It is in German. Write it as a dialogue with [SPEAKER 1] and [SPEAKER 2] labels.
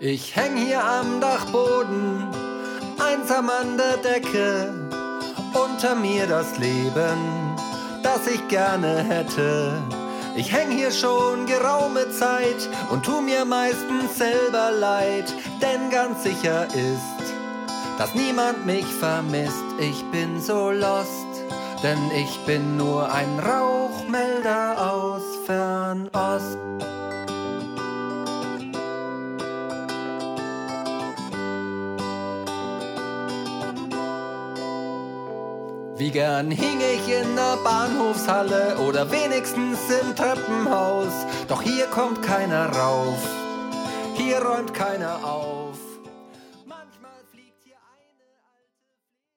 [SPEAKER 1] Ich häng hier am Dachboden, einsam an der Decke, unter mir das Leben, das ich gerne hätte. Ich häng hier schon geraume Zeit und tu mir meistens selber leid, denn ganz sicher ist, dass niemand mich vermisst. Ich bin so lost, denn ich bin nur ein Rauchmelder aus Fernost. Wie gern hing ich in der Bahnhofshalle oder wenigstens im Treppenhaus. Doch hier kommt keiner rauf, hier räumt keiner auf.